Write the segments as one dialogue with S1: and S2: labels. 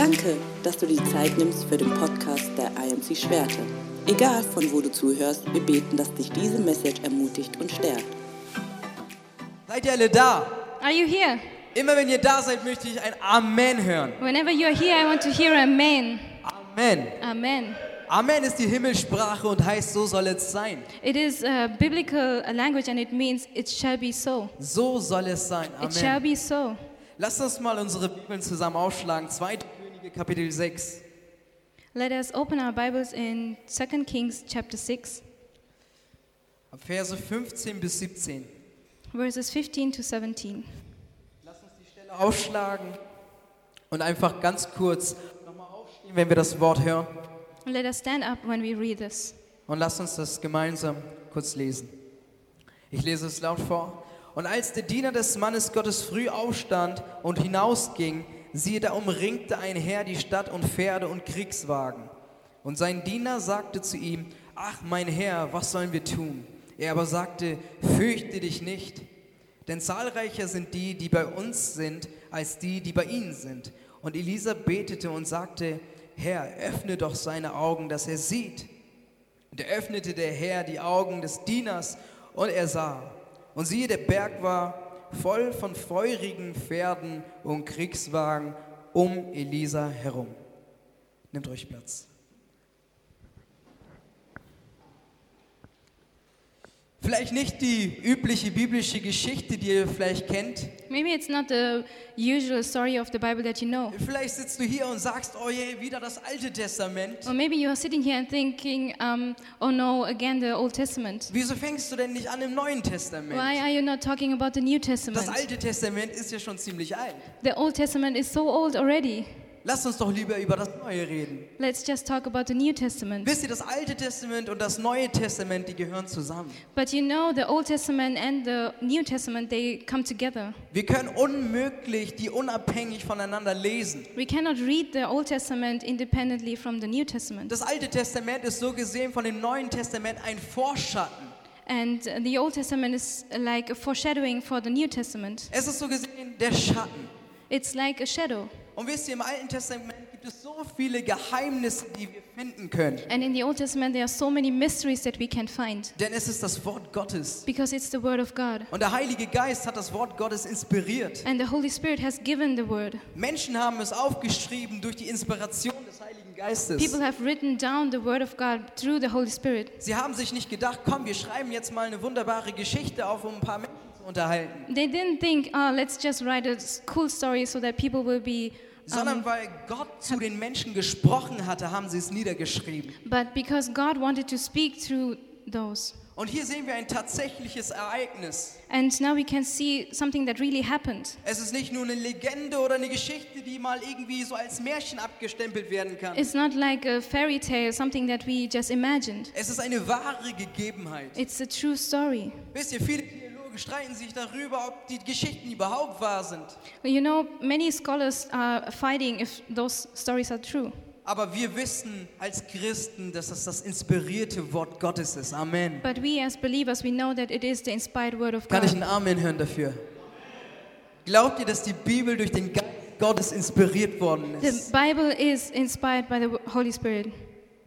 S1: Danke, dass du die Zeit nimmst für den Podcast der IMC Schwerte. Egal von wo du zuhörst, wir beten, dass dich diese Message ermutigt und stärkt.
S2: Seid ihr alle da?
S3: Are you here?
S2: Immer wenn ihr da seid, möchte ich ein Amen hören.
S3: Whenever you're here, I want to hear Amen.
S2: Amen.
S3: Amen.
S2: Amen ist die Himmelssprache und heißt, so soll es sein.
S3: It is a biblical language and it means it shall be so.
S2: So soll es sein.
S3: It shall
S2: Amen.
S3: be so.
S2: Lasst uns mal unsere Bibeln zusammen aufschlagen. 2. Könige, Kapitel 6.
S3: Let us open our Bibles in 2 Kings chapter 6,
S2: Ab Verse 15 bis 17.
S3: verses 15 to 17.
S2: Lasst uns die Stelle aufschlagen und einfach ganz kurz nochmal aufstehen, wenn wir das Wort hören.
S3: Let us stand up when we read this.
S2: Und lasst uns das gemeinsam kurz lesen. Ich lese es laut vor. Und als der Diener des Mannes Gottes früh aufstand und hinausging, siehe, da umringte ein Herr die Stadt und Pferde und Kriegswagen. Und sein Diener sagte zu ihm, ach mein Herr, was sollen wir tun? Er aber sagte, fürchte dich nicht, denn zahlreicher sind die, die bei uns sind, als die, die bei ihnen sind. Und Elisa betete und sagte, Herr, öffne doch seine Augen, dass er sieht. Und er öffnete der Herr die Augen des Dieners und er sah. Und siehe, der Berg war voll von feurigen Pferden und Kriegswagen um Elisa herum. Nehmt euch Platz. Vielleicht nicht die übliche biblische Geschichte, die ihr vielleicht kennt.
S3: Maybe it's not the usual story of the Bible that you know.
S2: Vielleicht sitzt du hier und sagst, oh je, wieder das Alte Testament.
S3: Or maybe you are sitting here and thinking, um, oh no, again the Old Testament.
S2: Wieso fängst du denn nicht an im Neuen Testament?
S3: Why are you not talking about the New
S2: Das
S3: Testament?
S2: Alte Testament ist ja schon ziemlich alt.
S3: The Old Testament is so old already.
S2: Lass uns doch lieber über das Neue reden.
S3: Let's just talk about the New Testament.
S2: Wisst ihr, das Alte Testament und das Neue Testament, die gehören zusammen.
S3: But you know, the Old Testament and the New Testament, they come together.
S2: Wir können unmöglich die unabhängig voneinander lesen.
S3: We cannot read the Old Testament independently from the New Testament.
S2: Das Alte Testament ist so gesehen von dem Neuen Testament ein Vorschatten.
S3: And the Old Testament is like a foreshadowing for the New Testament.
S2: Es ist so gesehen der Schatten.
S3: It's like a shadow.
S2: Und wisst ihr, im Alten Testament gibt es so viele Geheimnisse, die wir finden können.
S3: And in the Old Testament, there are so many mysteries that we can find
S2: Denn es ist das Wort Gottes.
S3: because it's the Word of God.
S2: Und der Heilige Geist hat das Wort Gottes inspiriert.
S3: And the Holy Spirit has given the Word.
S2: Menschen haben es aufgeschrieben durch die Inspiration des Heiligen Geistes.
S3: People have written down the Word of God through the Holy Spirit.
S2: Sie haben sich nicht gedacht, komm, wir schreiben jetzt mal eine wunderbare Geschichte auf, um ein paar Menschen zu unterhalten.
S3: They didn't think, oh, let's just write a cool story so that people will be.
S2: Sondern weil Gott zu den Menschen gesprochen hatte, haben sie es niedergeschrieben.
S3: but because God wanted to speak through those.
S2: Und hier sehen wir ein tatsächliches Ereignis.
S3: And now we can see something that really happened.
S2: Es ist nicht nur eine Legende oder eine Geschichte, die mal irgendwie so als Märchen abgestempelt werden kann.
S3: It's not like a fairy tale, something that we just imagined.
S2: Es ist eine wahre Gegebenheit.
S3: It's a true story.
S2: Wisst ihr, viele streiten sich darüber, ob die Geschichten überhaupt wahr sind.
S3: You know, many scholars are fighting if those stories are true.
S2: Aber wir wissen als Christen, dass es das inspirierte Wort Gottes ist. Amen.
S3: But we as believers, we know that it is the inspired word of
S2: Kann ich
S3: God.
S2: ein Amen hören dafür? Glaubt ihr, dass die Bibel durch den Geist Gottes inspiriert worden
S3: The
S2: ist?
S3: Bible is inspired by the Holy Spirit,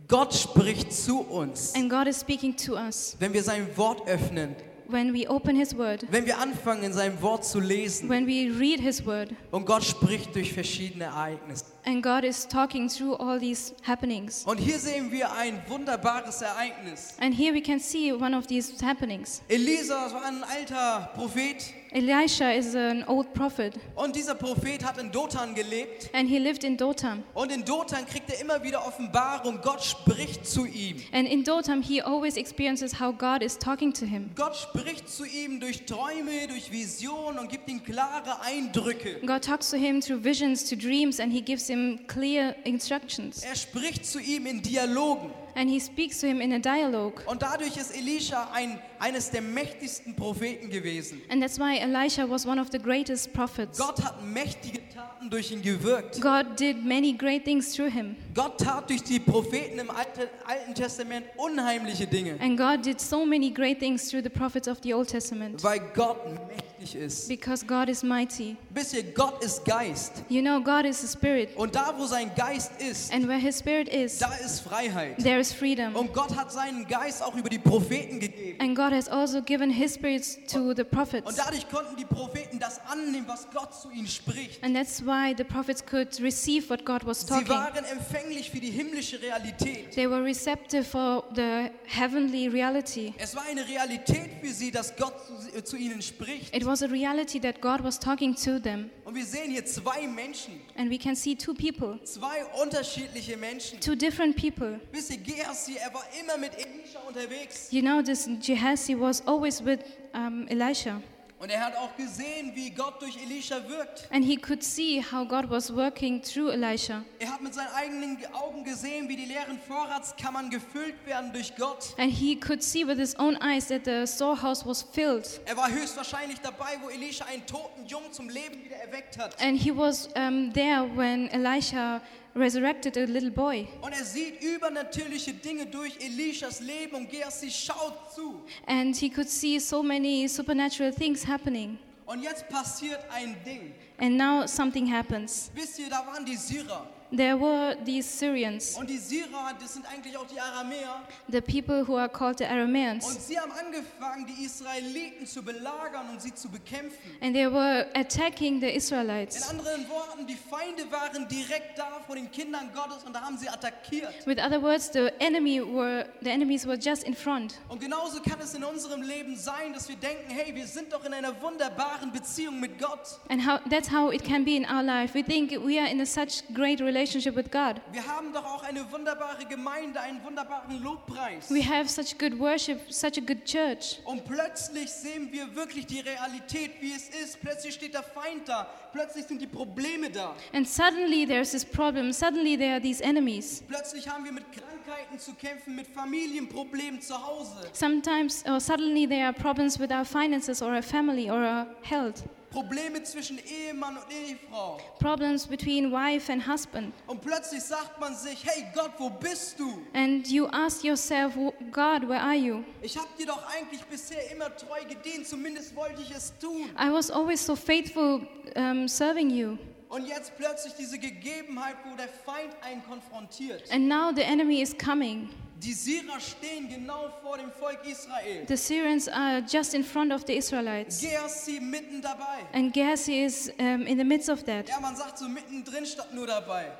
S2: Gott spricht zu uns,
S3: and God is speaking to us.
S2: wenn wir sein Wort öffnen,
S3: When we open His word,
S2: wenn wir anfangen, in seinem Wort zu lesen.
S3: when we read His word,
S2: Und Gott spricht durch verschiedene Ereignisse.
S3: and God is talking through all these happenings.
S2: Und hier sehen wir ein wunderbares Ereignis.
S3: And here we can see one of these happenings.
S2: Elisa war ein alter Prophet
S3: Elisha is an old prophet,
S2: und dieser Prophet hat in Dothan gelebt.
S3: and he lived in Dotam.
S2: Und in Dothan kriegt er immer wieder Offenbarung. Gott spricht zu ihm.
S3: And in Dotam, he always experiences how God is talking to him.
S2: Gott spricht zu ihm durch Träume, durch Visionen und gibt ihm klare Eindrücke.
S3: God talks to him through visions, to dreams, and he gives him clear instructions.
S2: Er spricht zu ihm in Dialogen.
S3: And he speaks to him in a dialogue.
S2: Und dadurch ist Elisha ein, eines der mächtigsten Propheten gewesen.
S3: And that's why Elisha was one of the greatest prophets.
S2: Gott hat mächtige Taten durch ihn gewirkt.
S3: God did many great things through him.
S2: Gott tat durch die Propheten im Alten, Alten Testament unheimliche Dinge,
S3: And God did so many great things through the prophets of the Old Testament.
S2: weil Gott mächtig mächtig ist.
S3: because God is mighty.
S2: Wisst ihr, Gott ist Geist.
S3: You know, God is a spirit,
S2: Und da, wo sein Geist ist,
S3: and where His spirit is,
S2: da ist Freiheit.
S3: there is freedom.
S2: Und Gott hat seinen Geist auch über die Propheten gegeben.
S3: And God has also given His spirit to the
S2: Und
S3: prophets.
S2: dadurch konnten die Propheten das annehmen, was Gott zu ihnen spricht.
S3: And that's why the prophets could receive what God was
S2: Sie
S3: talking.
S2: waren empfänglich für die himmlische Realität.
S3: They were receptive for the heavenly reality.
S2: Es war eine Realität für sie, dass Gott zu, äh, zu ihnen spricht.
S3: It was a reality that God was talking to them.
S2: Und wir sehen hier zwei Menschen,
S3: And we can see two people,
S2: zwei unterschiedliche Menschen.
S3: two different people.
S2: Wisst ihr, Gehazi, er war immer mit Elisha unterwegs.
S3: You know, this Gehazi was always with um, Elisha.
S2: Und er hat auch gesehen, wie Gott durch Elisha wirkt.
S3: And he could see how God was working through Elisha.
S2: Er hat mit seinen eigenen Augen gesehen, wie die leeren Vorratskammern gefüllt werden durch Gott.
S3: And he could see with his own eyes that the storehouse was filled.
S2: Er war höchstwahrscheinlich dabei, wo Elisha einen toten Jungen zum Leben wieder erweckt hat.
S3: And he was um, there when Elisha resurrected a little boy.
S2: Und er sieht übernatürliche Dinge durch Elishas Leben und Gehazi schaut zu.
S3: And he could see so many supernatural things happening.
S2: Und jetzt passiert ein Ding.
S3: And now something happens.
S2: Wisst ihr, da waren die Syrer.
S3: There were these Syrians,
S2: Und die Syrer, das sind eigentlich auch die Aramäer.
S3: the people who are called the Arameans.
S2: Und sie haben angefangen, die Israeliten zu belagern und sie zu bekämpfen.
S3: And they were attacking the
S2: In
S3: Israelites.
S2: anderen Worten, die Feinde waren direkt da vor den Kindern Gottes und da haben sie attackiert.
S3: With other words, the enemy were the enemies were just in front.
S2: Und genauso kann es in unserem Leben sein, dass wir denken, hey, wir sind doch in einer wunderbaren Beziehung mit Gott.
S3: And how, that's how it can be in our life. We think we are in a such great relationship with God.
S2: Wir haben doch auch eine wunderbare Gemeinde, einen wunderbaren Lobpreis.
S3: We have such good worship, such a good church.
S2: Und plötzlich sehen wir wirklich die Realität, wie es ist. Plötzlich steht der Feind da. Plötzlich sind die Probleme da.
S3: And suddenly there's this problem. Suddenly there are these enemies.
S2: Plötzlich haben wir mit Krankheiten zu kämpfen, mit Familienproblemen zu Hause.
S3: Sometimes or suddenly there are problems with our finances or our family or our health.
S2: Probleme zwischen Ehemann und Ehefrau.
S3: Problems between wife and husband.
S2: Und plötzlich sagt man sich, hey Gott, wo bist du?
S3: And you ask yourself, "W- God, where are you?
S2: Ich habe dir doch eigentlich bisher immer treu gedient, zumindest wollte ich es tun.
S3: I was always so faithful um, serving you.
S2: Und jetzt plötzlich diese Gegebenheit, wo der Feind einen konfrontiert.
S3: And now the enemy is coming.
S2: Die Syrer stehen genau vor dem Volk Israel.
S3: The Syrians are just in front of the Israelites.
S2: Gehazi mitten dabei.
S3: And Gehazi is um, in the midst of that.
S2: Ja, man sagt so mittendrin statt nur dabei.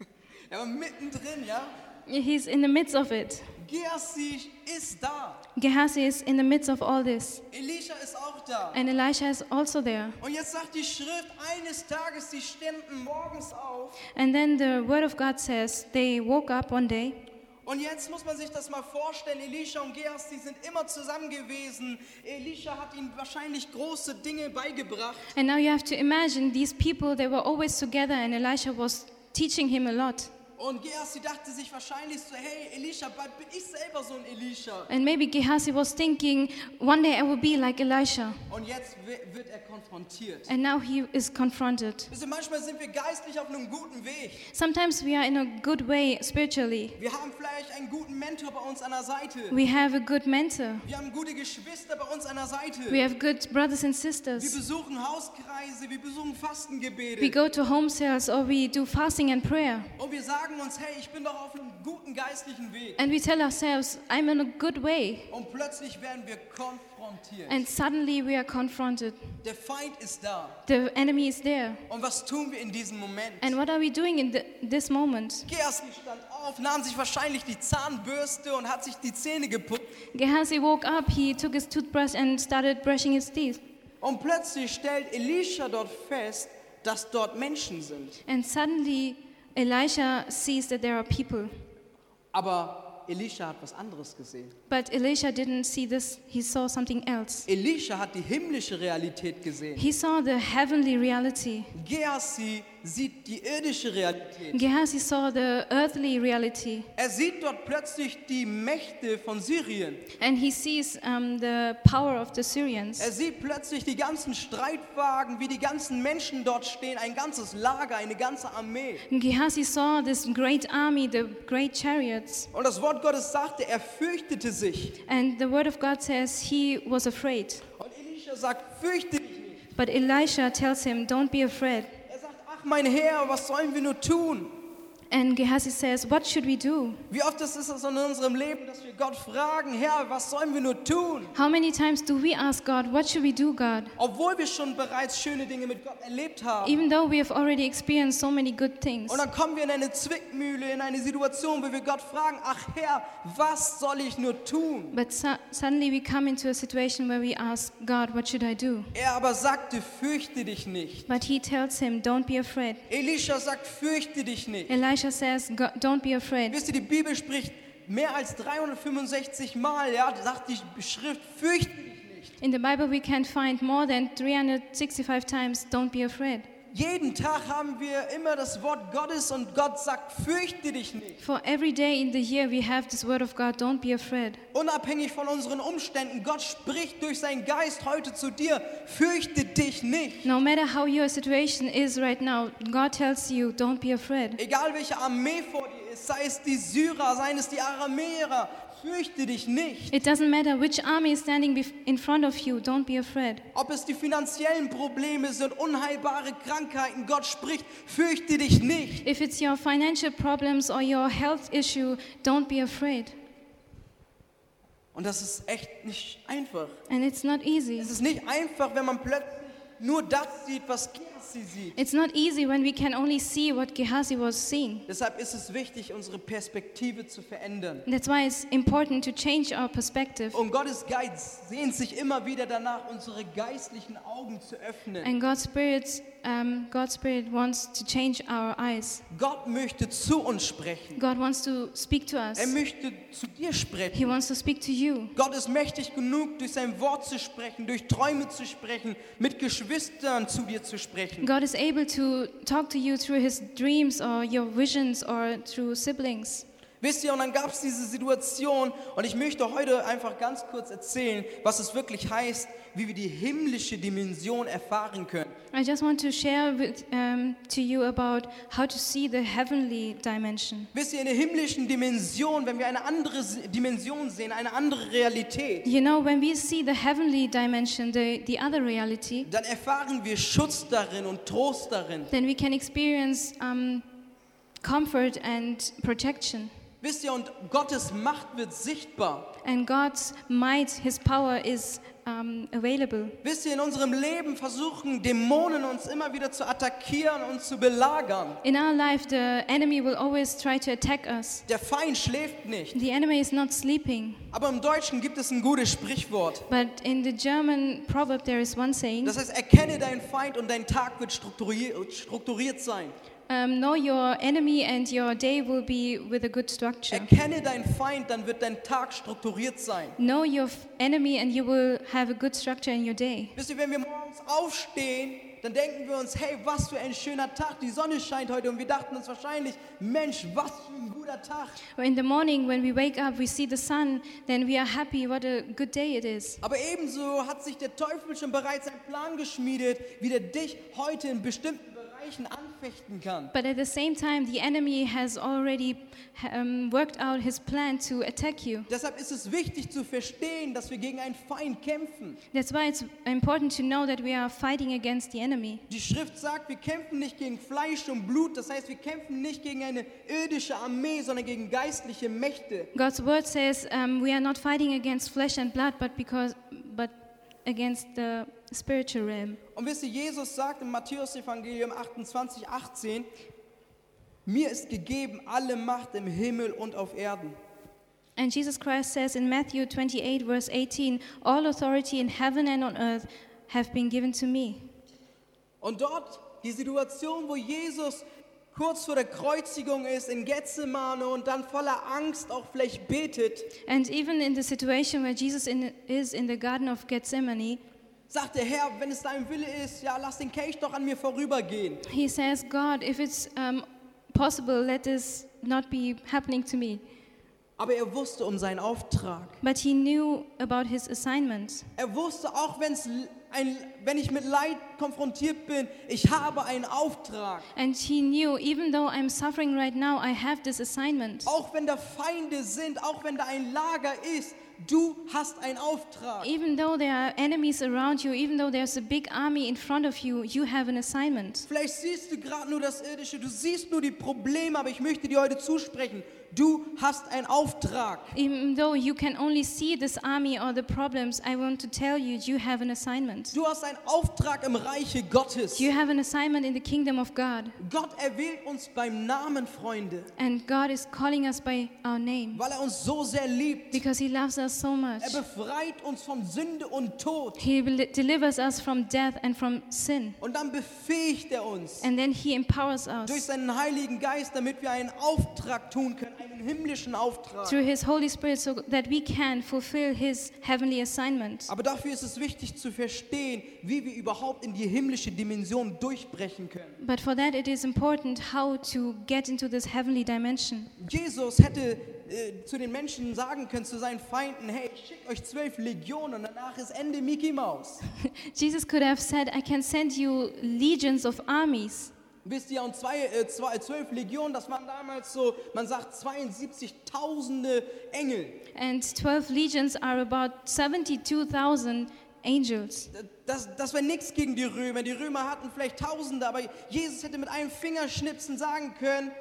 S2: Ja, mittendrin, ja.
S3: He's in the midst of it.
S2: Gehazi ist da.
S3: Gehazi is in the midst of all this.
S2: Elisha ist auch da.
S3: And Elisha is also there.
S2: Und jetzt sagt die Schrift, eines Tages, sie standen morgens auf.
S3: And then the word of God says they woke up one day.
S2: Und jetzt muss man sich das mal vorstellen, Elisha und Gehazi sind immer zusammen gewesen. Elisha hat ihnen wahrscheinlich große Dinge beigebracht.
S3: And now you have to imagine these people, they were always together, and Elisha was teaching him a lot.
S2: Und Gehazi dachte sich wahrscheinlich so, hey Elisha, bald bin ich selber so ein Elisha.
S3: And maybe Gehazi was thinking, one day I will be like Elisha.
S2: Und jetzt wi- wird er konfrontiert.
S3: And now he is confronted.
S2: Ihr, manchmal sind wir geistlich auf einem guten Weg.
S3: Sometimes we are in a good way spiritually.
S2: Wir haben vielleicht einen guten Mentor bei uns an der Seite.
S3: We have a good mentor.
S2: Wir haben gute Geschwister bei uns an der Seite.
S3: We have good brothers and
S2: Wir
S3: sisters.
S2: besuchen Hauskreise, wir besuchen
S3: We
S2: Fastengebete.
S3: go to home cells or we do fasting and prayer.
S2: Und wir sagen uns, hey, ich bin doch auf einem guten geistlichen Weg.
S3: And we tell ourselves, I'm in a good way.
S2: Und plötzlich werden wir konfrontiert.
S3: And suddenly we are confronted.
S2: Der Feind ist da.
S3: The enemy is there.
S2: Und was tun wir in diesem Moment?
S3: And what are we doing in the, this moment?
S2: Gehazi stand auf, nahm sich wahrscheinlich die Zahnbürste und hat sich die Zähne geputzt.
S3: Gehazi woke up, he took his toothbrush and started brushing his teeth.
S2: Und plötzlich stellt Elisha dort fest, dass dort Menschen sind.
S3: And suddenly Elisha sees that there are people.
S2: Aber Elisha hat was anderes gesehen.
S3: But Elisha didn't see this, he saw something else.
S2: Elisha hat die himmlische Realität gesehen.
S3: He saw the heavenly reality.
S2: Gehazi sieht die irdische Realität.
S3: Gehazi saw the earthly reality.
S2: Er sieht dort plötzlich die Mächte von Syrien.
S3: And he sees um, the power of the Syrians.
S2: Er sieht plötzlich die ganzen Streitwagen, wie die ganzen Menschen dort stehen, ein ganzes Lager, eine ganze Armee.
S3: Gehazi saw this great army, the great chariots.
S2: Und das Wort Gottes sagte, er fürchtete sich.
S3: And the word of God says he was afraid.
S2: Und Elisha sagt, fürchte dich nicht.
S3: But Elisha tells him, Don't be afraid.
S2: Mein Herr, was sollen wir nur tun?
S3: And Gehazi says, What should we do?
S2: Wie oft ist es in unserem Leben, dass wir Gott fragen, Herr, was sollen wir nur tun?
S3: How many times do we ask God, What should we do, God?
S2: Obwohl wir schon bereits schöne Dinge mit Gott erlebt haben.
S3: Even though we have already experienced so many good things.
S2: Und dann kommen wir in eine Zwickmühle, in eine Situation, wo wir Gott fragen, ach Herr, was soll ich nur tun?
S3: But su- suddenly we come into a situation where we ask God, What should I do?
S2: Er aber sagte, fürchte dich nicht.
S3: But he tells him, Don't be afraid.
S2: Elisha sagt, fürchte dich nicht.
S3: Elisha says, "Go- Don't be afraid.
S2: Wisst ihr, die Bibel spricht mehr als 365 Mal, ja, sagt die Schrift, fürchte dich nicht.
S3: In the Bible, we can find more than 365 times, Don't be afraid.
S2: Jeden Tag haben wir immer das Wort Gottes und Gott sagt, fürchte dich nicht.
S3: For every day in the year, we have this word of God, Don't be afraid.
S2: Unabhängig von unseren Umständen, Gott spricht durch seinen Geist heute zu dir, fürchte dich nicht.
S3: No matter how your situation is right now, God tells you, Don't be afraid.
S2: Egal welche Armee vor dir ist, sei es die Syrer, seien es die Aramäer, fürchte dich nicht.
S3: It doesn't matter which army is standing in front of you, don't be afraid.
S2: Ob es die finanziellen Probleme sind, unheilbare Krankheiten, Gott spricht, fürchte dich nicht.
S3: If it's your financial problems or your health issue, don't be afraid.
S2: Und das ist echt nicht einfach.
S3: And it's not easy.
S2: Es ist nicht einfach, wenn man plötzlich nur das sieht, was Gehazi sieht.
S3: It's not easy when we can only see what Gehazi was seeing.
S2: Deshalb ist es wichtig, unsere Perspektive zu verändern.
S3: That's why it's important to change our perspective.
S2: Und Gottes Geist sehnt sich immer wieder danach, unsere geistlichen Augen zu öffnen.
S3: And God's Spirit, um, God's Spirit wants to change our eyes.
S2: Gott möchte zu uns sprechen.
S3: God wants to speak to us.
S2: Er möchte zu dir
S3: He wants to speak to you.
S2: Gott ist mächtig genug, durch sein Wort zu sprechen, durch Träume zu sprechen, mit Geschwistern zu dir zu sprechen.
S3: God is able to talk to you through his dreams or your visions or through siblings.
S2: Wisst ihr, und dann gab es diese Situation und ich möchte heute einfach ganz kurz erzählen, was es wirklich heißt, wie wir die himmlische Dimension erfahren können.
S3: I just want to share with, um, to you about how to see the heavenly dimension.
S2: Wisst ihr, in der himmlischen Dimension, wenn wir eine andere Dimension sehen, eine andere Realität,
S3: You know, when we see the heavenly dimension, the, the other reality,
S2: dann erfahren wir Schutz darin und Trost darin.
S3: then we can experience um, comfort and protection.
S2: Wisst ihr, und Gottes Macht wird sichtbar.
S3: And God's might, His power is um, available.
S2: Wisst ihr, in unserem Leben versuchen Dämonen uns immer wieder zu attackieren und zu belagern.
S3: In our life, the enemy will always try to attack us.
S2: Der Feind schläft nicht.
S3: The enemy is not sleeping.
S2: Aber im Deutschen gibt es ein gutes Sprichwort.
S3: But in the German proverb, there is one saying
S2: Das heißt, erkenne deinen Feind und dein Tag wird strukturiert, strukturiert sein.
S3: Um, Know your enemy, and your day will be with a good structure.
S2: Erkenne deinen Feind, dann wird dein Tag strukturiert sein.
S3: Know your enemy, and you will have a good structure in your day.
S2: Wisst ihr, wenn wir morgens aufstehen, dann denken wir uns, hey, was für ein schöner Tag, die Sonne scheint heute. Und wir dachten uns wahrscheinlich, Mensch, was für ein guter Tag.
S3: In the morning, when we wake up, we see the sun, then we are happy. What a good day it is.
S2: Aber ebenso hat sich der Teufel schon bereits einen Plan geschmiedet, wie der dich heute in bestimmten Bereichen anfechten kann.
S3: But at the same time, the enemy has already um, worked out his plan to attack you.
S2: Deshalb ist es wichtig zu verstehen, dass wir gegen einen Feind kämpfen.
S3: That's why it's important to know that we are fighting against the enemy.
S2: Die Schrift sagt, wir kämpfen nicht gegen Fleisch und Blut, das heißt, wir kämpfen nicht gegen eine irdische Armee, sondern gegen geistliche Mächte.
S3: God's word says um, we are not fighting against flesh and blood, but because, but against the spiritual realm.
S2: Und wisst ihr, Jesus sagt im Matthäus-Evangelium 28, 18, mir ist gegeben alle Macht im Himmel und auf Erden.
S3: And Jesus Christ says in Matthew 28, verse 18, All authority in heaven and on earth have been given to me.
S2: Und dort die Situation, wo Jesus kurz vor der Kreuzigung ist in Gethsemane und dann voller Angst auch vielleicht betet,
S3: And even in the situation where Jesus in, is in the Garden of Gethsemane,
S2: sagt der Herr, wenn es dein Wille ist, ja, lass den Kelch doch an mir vorübergehen.
S3: he says, God, if it's um, possible, let this not be happening to me.
S2: Aber er wusste um seinen Auftrag.
S3: But he knew about his assignment.
S2: Er wusste auch, wenn's ein, wenn ich mit Leid konfrontiert bin, ich habe einen Auftrag.
S3: And he knew, even though I'm suffering right now, I have this assignment.
S2: Auch wenn da Feinde sind, auch wenn da ein Lager ist, du hast einen Auftrag.
S3: Even though there are enemies around you, even though there's a big army in front of you, you have an assignment.
S2: Vielleicht siehst du gerade nur das Irdische, du siehst nur die Probleme, aber ich möchte dir heute zusprechen, du hast einen Auftrag.
S3: Even though you can only see this army or the problems, I want to tell you, you have an assignment.
S2: Du hast einen Auftrag im Reiche Gottes.
S3: You have an assignment in the kingdom of God.
S2: Gott erwählt uns beim Namen, Freunde,
S3: And God is calling us by our name
S2: weil er uns so sehr liebt.
S3: because He loves us so much.
S2: Er befreit uns von Sünde und Tod.
S3: He delivers us from death and from sin.
S2: Und dann befähigt er uns
S3: And then He empowers
S2: durch
S3: us
S2: seinen Heiligen Geist, damit wir einen Auftrag tun können, einen himmlischen Auftrag.
S3: through His Holy Spirit so that we can fulfill His heavenly assignment.
S2: Aber dafür ist es wichtig zu verstehen, wie wir überhaupt in die himmlische Dimension durchbrechen können.
S3: But for that, it is important how to get into this heavenly dimension.
S2: Jesus hätte äh, zu den Menschen sagen können, zu seinen Feinden, hey, ich schicke euch zwölf Legionen und danach ist Ende Mickey Mouse.
S3: Jesus could have said, I can send you legions of armies.
S2: Wisst ihr, und zwei, äh, zwei, zwölf Legionen, das waren damals so, man sagt 72.000 Engel.
S3: And 12 legions are about 72,000 angels.
S2: Das, das wäre nichts gegen die Römer. Die Römer hatten vielleicht Tausende, aber Jesus hätte mit einem Fingerschnipsen sagen können,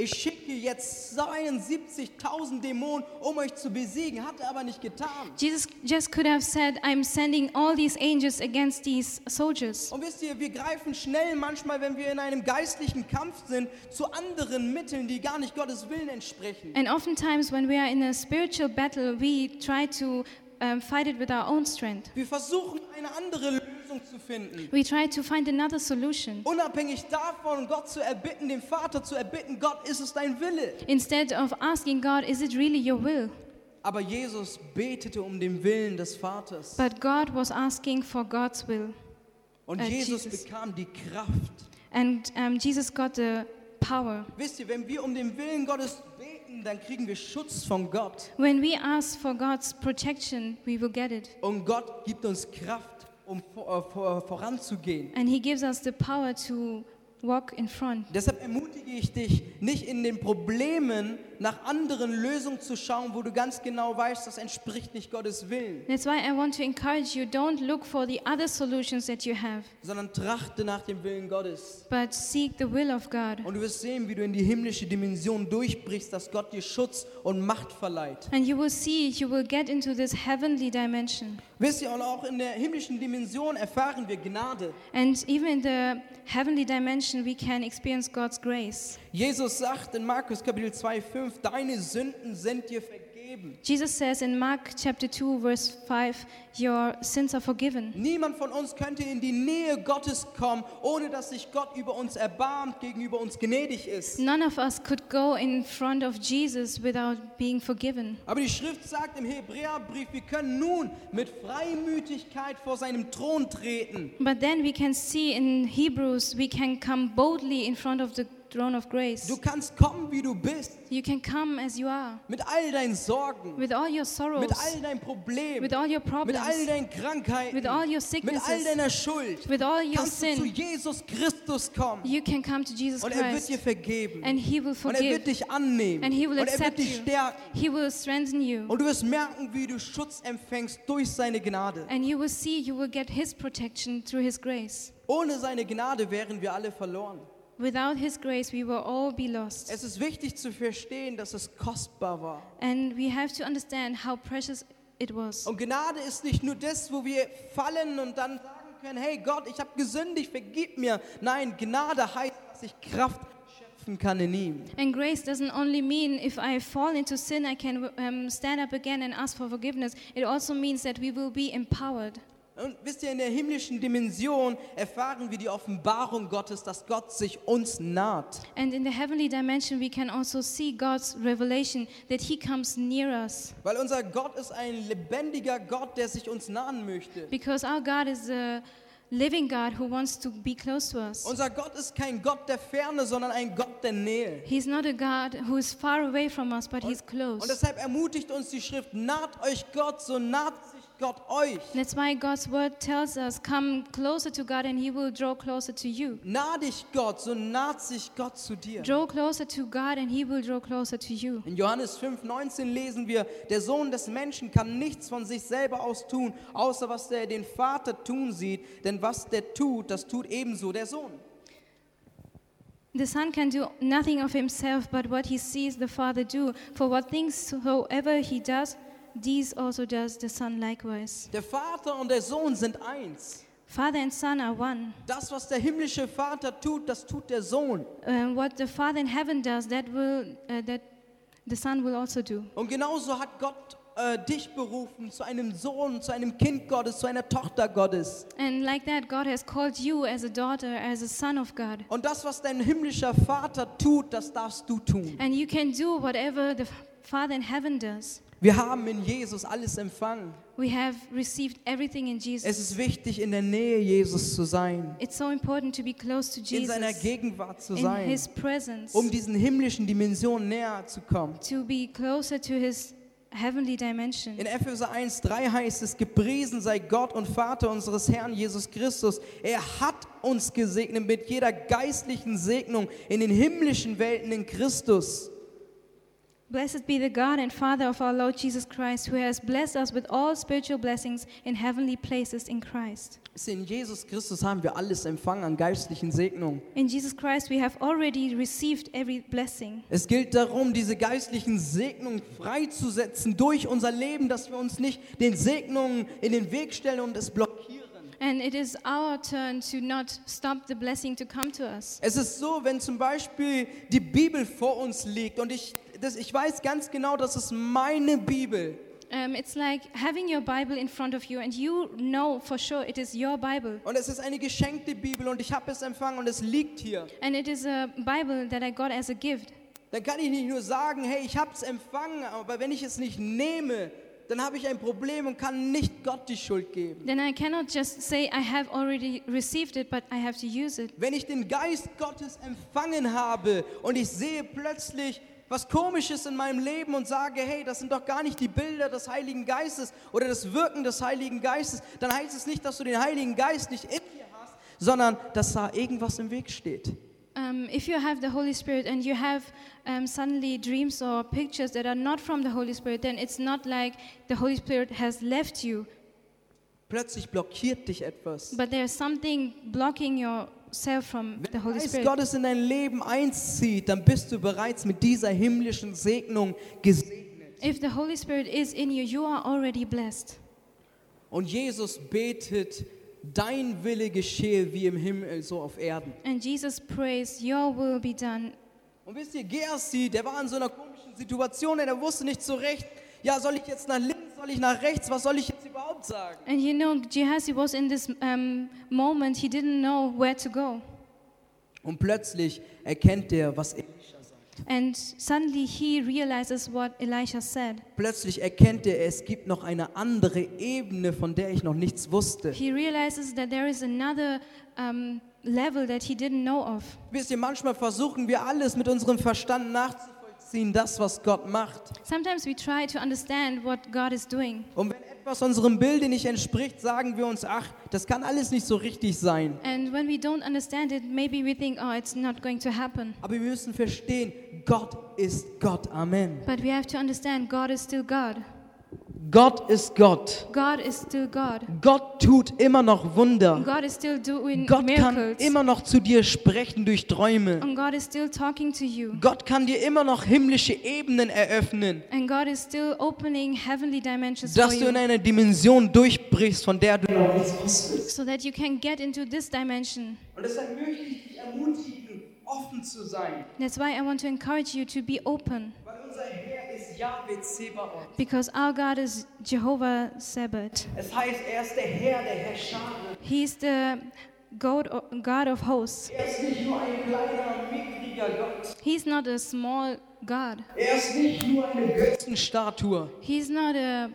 S2: ich schicke jetzt 72.000 Dämonen, um euch zu besiegen. Hat er aber nicht getan.
S3: Jesus just could have said, I'm sending all these angels against these soldiers.
S2: Und wisst ihr, wir greifen schnell manchmal, wenn wir in einem geistlichen Kampf sind, zu anderen Mitteln, die gar nicht Gottes Willen entsprechen.
S3: And oftentimes, when we are in a spiritual battle, we try to um, fight it with our own strength.
S2: Wir versuchen eine andere Lösung zu finden.
S3: We try to find another solution.
S2: Unabhängig davon, Gott zu erbitten, dem Vater zu erbitten, Gott, ist es dein Wille?
S3: Instead of asking God, is it really your will?
S2: Aber Jesus betete um den Willen des Vaters.
S3: But God was asking for God's will.
S2: Und
S3: Äh,
S2: Jesus
S3: Jesus.
S2: bekam die Kraft.
S3: And um, Jesus got the power.
S2: Wisst ihr, wenn wir um den Willen Gottes beten, dann kriegen wir Schutz von Gott.
S3: When we ask for God's protection, we will get it.
S2: Und Gott gibt uns Kraft, um äh, vor, voranzugehen.
S3: And He gives us the power to walk in front.
S2: Deshalb ermutige ich dich, nicht in den Problemen nach anderen Lösungen zu schauen, wo du ganz genau weißt, das entspricht nicht Gottes Willen,
S3: That's why I want to encourage you don't look for the other solutions that you have,
S2: sondern trachte nach dem Willen Gottes.
S3: but seek the will of God.
S2: Und du wirst sehen, wie du in die himmlische Dimension durchbrichst, dass Gott dir Schutz und Macht verleiht.
S3: And you will see, you will get into this heavenly dimension.
S2: Wisst ihr, und auch in der himmlischen Dimension erfahren wir Gnade.
S3: And even in the heavenly dimension, we can experience God's grace.
S2: Jesus sagt in Markus Kapitel 2, 5, deine Sünden sind dir vergeben.
S3: Jesus says in Mark chapter 2, verse 5, Your sins are forgiven.
S2: Niemand von uns könnte in die Nähe Gottes kommen, ohne dass sich Gott über uns erbarmt, gegenüber uns gnädig ist.
S3: None of us could go in front of Jesus without being forgiven.
S2: Aber die Schrift sagt im Hebräerbrief, wir können nun mit Freimütigkeit vor seinem Thron treten.
S3: But then we can see in Hebrews, we can come boldly in front of the throne of grace.
S2: Du kannst kommen, wie du bist,
S3: You can come as you are,
S2: mit all deinen Sorgen,
S3: with all your sorrows,
S2: mit all deinen Problemen,
S3: with all your
S2: mit all
S3: problems,
S2: deinen Krankheiten,
S3: with all your
S2: mit all
S3: sicknesses,
S2: deiner Schuld.
S3: with all your
S2: Kannst du zu
S3: sin.
S2: Jesus Christus kommen
S3: You can come to Jesus
S2: und er wird
S3: Christ
S2: dir vergeben.
S3: and He will
S2: Und er wird
S3: forgive
S2: dich annehmen.
S3: and He will
S2: Und er wird dich
S3: you.
S2: stärken.
S3: He will strengthen you
S2: Und du wirst merken, wie du Schutz empfängst durch seine Gnade.
S3: and you will see you will get His protection through His grace.
S2: Ohne seine Gnade wären wir alle verloren.
S3: Without His grace, we will all be lost.
S2: Es ist wichtig zu verstehen, dass es kostbar war.
S3: And we have to understand how precious it was.
S2: Und Gnade ist nicht nur das, wo wir fallen und dann sagen können, hey Gott, ich habe gesündigt, vergib mir. Nein, Gnade heißt, dass ich Kraft schöpfen kann in ihm.
S3: And grace doesn't only mean if I fall into sin, I can um, stand up again and ask for forgiveness. It also means that we will be empowered.
S2: Und wisst ihr, in der himmlischen Dimension erfahren wir die Offenbarung Gottes, dass Gott sich uns naht.
S3: And in the heavenly dimension, we can also see God's revelation that He comes near us.
S2: Weil unser Gott ist ein lebendiger Gott, der sich uns nahen möchte.
S3: Because our God is a living God who wants to be close to us.
S2: Unser Gott ist kein Gott der Ferne, sondern ein Gott der Nähe.
S3: He's not a God who is far away from us, but He's
S2: Und
S3: close.
S2: deshalb ermutigt uns die Schrift, naht euch Gott, so naht sich Gott euch.
S3: That's why God's word tells us, come closer to God and he will draw closer to you.
S2: Nah dich Gott, so naht sich Gott zu dir.
S3: Draw closer to God and he will draw closer to you.
S2: In Johannes 5,19 lesen wir, der Sohn des Menschen kann nichts von sich selber aus tun, außer was der den Vater tun sieht. Denn was der tut, das tut ebenso der Sohn.
S3: The Son can do nothing of himself but what he sees the Father do. For what things soever he does, these also does the Son likewise.
S2: Der Vater und der Sohn sind eins.
S3: Father and Son are one.
S2: Das, was der himmlische Vater tut, das tut der Sohn.
S3: Uh, what the Father in heaven does, that will uh, that the Son will also do.
S2: Und genauso hat Gott äh, dich berufen zu einem Sohn, zu einem Kind Gottes, zu einer Tochter Gottes.
S3: And like that, God has called you as a daughter, as a son of God.
S2: Und das, was dein himmlischer Vater tut, das darfst du tun.
S3: And you can do whatever the Father in heaven does.
S2: Wir haben in Jesus alles empfangen.
S3: We have received everything in
S2: Es
S3: Jesus.
S2: ist wichtig, in der Nähe Jesus zu sein,
S3: It's so important to be close to
S2: in seiner
S3: Jesus,
S2: Gegenwart zu
S3: in
S2: sein,
S3: His presence,
S2: um diesen himmlischen Dimensionen näher zu kommen.
S3: to be closer to His heavenly dimension.
S2: In Epheser 1,3 heißt es: Gepriesen sei Gott und Vater unseres Herrn Jesus Christus. Er hat uns gesegnet mit jeder geistlichen Segnung in den himmlischen Welten in Christus.
S3: Blessed be the God and Father of our Lord Jesus Christ, who has blessed us with all spiritual blessings in heavenly places in Christ.
S2: In Jesus Christus haben wir alles empfangen an geistlichen Segnungen.
S3: In Jesus Christ, we have already received every blessing.
S2: Es gilt darum, diese geistlichen Segnungen freizusetzen durch unser Leben, dass wir uns nicht den Segnungen in den Weg stellen und es blockieren.
S3: And it is our turn to not stop the blessing to come to us.
S2: Es ist so, wenn zum Beispiel die Bibel vor uns liegt und ich, das, ich weiß ganz genau, das ist meine Bibel.
S3: Um, it's like having your Bible in front of you, and you know for sure it is your Bible.
S2: Und es ist eine geschenkte Bibel und ich habe es empfangen und es liegt hier.
S3: And it is a Bible that I got as a gift.
S2: Dann kann ich nicht nur sagen, hey, ich habe es empfangen, aber wenn ich es nicht nehme, dann habe ich ein Problem und kann nicht Gott die Schuld geben.
S3: Then I cannot just say I have already received it, but I have to use it.
S2: Wenn ich den Geist Gottes empfangen habe und ich sehe plötzlich was Komisches in meinem Leben und sage, hey, das sind doch gar nicht die Bilder des Heiligen Geistes oder das Wirken des Heiligen Geistes, dann heißt es nicht, dass du den Heiligen Geist nicht in dir hast, sondern dass da irgendwas im Weg steht.
S3: Um, if you have the Holy Spirit and you have um, suddenly dreams or pictures that are not from the Holy Spirit, then it's not like the Holy Spirit has left you,
S2: Plötzlich blockiert dich etwas.
S3: but there's something blocking yourself from
S2: Wenn
S3: the Holy
S2: Geist
S3: Spirit.
S2: Gottes in dein Leben einzieht, dann bist du bereits mit dieser himmlischen Segnung gesegnet.
S3: If the Holy Spirit is in you, you are already blessed.
S2: Und Jesus betet, dein Wille geschehe wie im Himmel, so auf Erden.
S3: And Jesus prays, Your will be done.
S2: Und wisst ihr, Gersi, der war in so einer komischen Situation, denn er wusste nicht so recht, ja, soll ich jetzt nach links, soll ich nach rechts, was soll ich jetzt überhaupt sagen?
S3: And you know, Gehazi was in this um, moment, he didn't know where to go.
S2: Und plötzlich erkennt er, was Elisha sagt.
S3: And suddenly he realizes what Elisha said.
S2: Plötzlich erkennt er, es gibt noch eine andere Ebene, von der ich noch nichts wusste.
S3: He realizes that there is another um, level that he didn't know of.
S2: Wisst ihr, manchmal versuchen wir alles mit unserem Verstand nachzuvollziehen, das, was Gott macht.
S3: Sometimes we try to understand what God is doing.
S2: Und wenn etwas unserem Bilde nicht entspricht, sagen wir uns, ach, das kann alles nicht so richtig sein.
S3: And when we don't understand it, maybe we think, oh, it's not going to happen.
S2: Aber wir müssen verstehen, Gott ist Gott. Amen.
S3: But we have to understand God is still God.
S2: Gott ist Gott.
S3: God is still God.
S2: Gott tut immer noch Wunder.
S3: God is still doing
S2: Gott kann
S3: miracles.
S2: immer noch zu dir sprechen durch Träume.
S3: And God is still talking to you.
S2: Gott kann dir immer noch himmlische Ebenen eröffnen,
S3: And God is still opening heavenly dimensions for
S2: dass du in eine Dimension durchbrichst, von der du noch nichts wusstest.
S3: So that you can get into this dimension.
S2: Und deshalb möchte ich dich ermutigen, offen zu sein,
S3: That's why I want to encourage you to be open.
S2: weil unser
S3: Because our God is Jehovah Sabbath.
S2: Es heißt, er ist der Herr der Herrscher.
S3: He's the God of, God of hosts.
S2: Er ist nicht nur ein kleiner, mickriger Gott.
S3: He's not a small God.
S2: Er ist nicht nur eine Götzenstatue.
S3: He's not a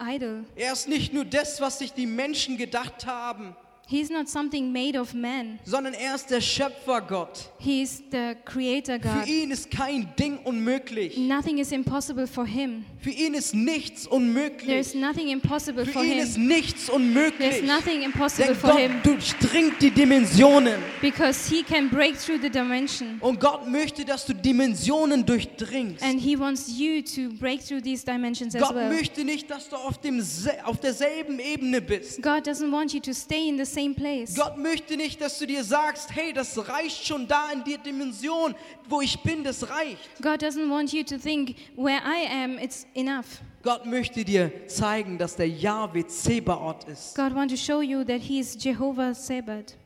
S3: idol.
S2: Er ist nicht nur das, was sich die Menschen gedacht haben.
S3: He's not something made of man.
S2: sondern er ist der Schöpfergott.
S3: He's the creator
S2: Für
S3: God.
S2: ihn ist kein Ding unmöglich.
S3: Nothing is impossible for him.
S2: Für ihn ist nichts
S3: There's
S2: unmöglich.
S3: nothing impossible
S2: Für
S3: for
S2: ihn
S3: him.
S2: ist nichts
S3: There's
S2: unmöglich.
S3: nothing impossible
S2: Denn
S3: for
S2: Gott
S3: him
S2: durchdringt die Dimensionen.
S3: because he can break through the dimension.
S2: Und Gott möchte, dass du Dimensionen durchdringst.
S3: And he wants you to break through these dimensions as
S2: Gott
S3: well.
S2: möchte nicht, dass du auf, dem, auf derselben Ebene bist.
S3: God doesn't want you to stay in the same place.
S2: Gott möchte nicht, dass du dir sagst, hey, das reicht schon da in der Dimension, wo ich bin, das reicht.
S3: God doesn't want you to think where I am, it's enough.
S2: Gott möchte dir zeigen, dass der Yahweh Zebaoth ist.
S3: God wants to show you that He is Jehovah Sabbath.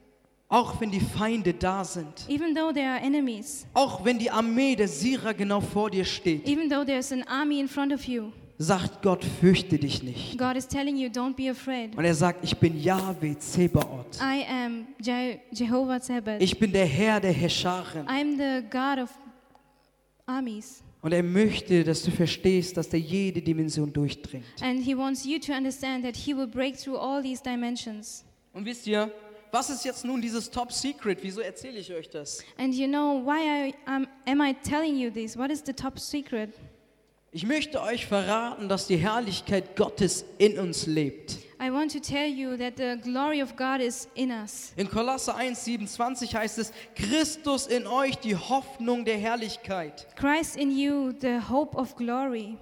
S2: Auch wenn die Feinde da sind.
S3: Even though there are enemies,
S2: Auch wenn die Armee der Syrer genau vor dir steht.
S3: even though there's an army in front of you,
S2: Sagt Gott, fürchte dich nicht.
S3: God is telling you, don't be afraid.
S2: Und er sagt, ich bin Yahweh Zebaoth.
S3: I am Je- Jehovah Sabbath.
S2: Ich bin der Herr der Herrscharen.
S3: I'm the God of armies.
S2: Und er möchte, dass du verstehst, dass er jede Dimension durchdringt.
S3: And He wants you to understand that He will break through all these dimensions.
S2: Und wisst ihr, was ist jetzt nun dieses Top Secret? Wieso erzähle ich euch das?
S3: And you know, why I, um, am I telling you this? What is the top secret?
S2: Ich möchte euch verraten, dass die Herrlichkeit Gottes in uns lebt.
S3: I want to tell you that the glory of God is in us.
S2: In Kolosse 1, 27 heißt es, Christus in euch, die Hoffnung der Herrlichkeit.
S3: Christ in you, the hope of glory.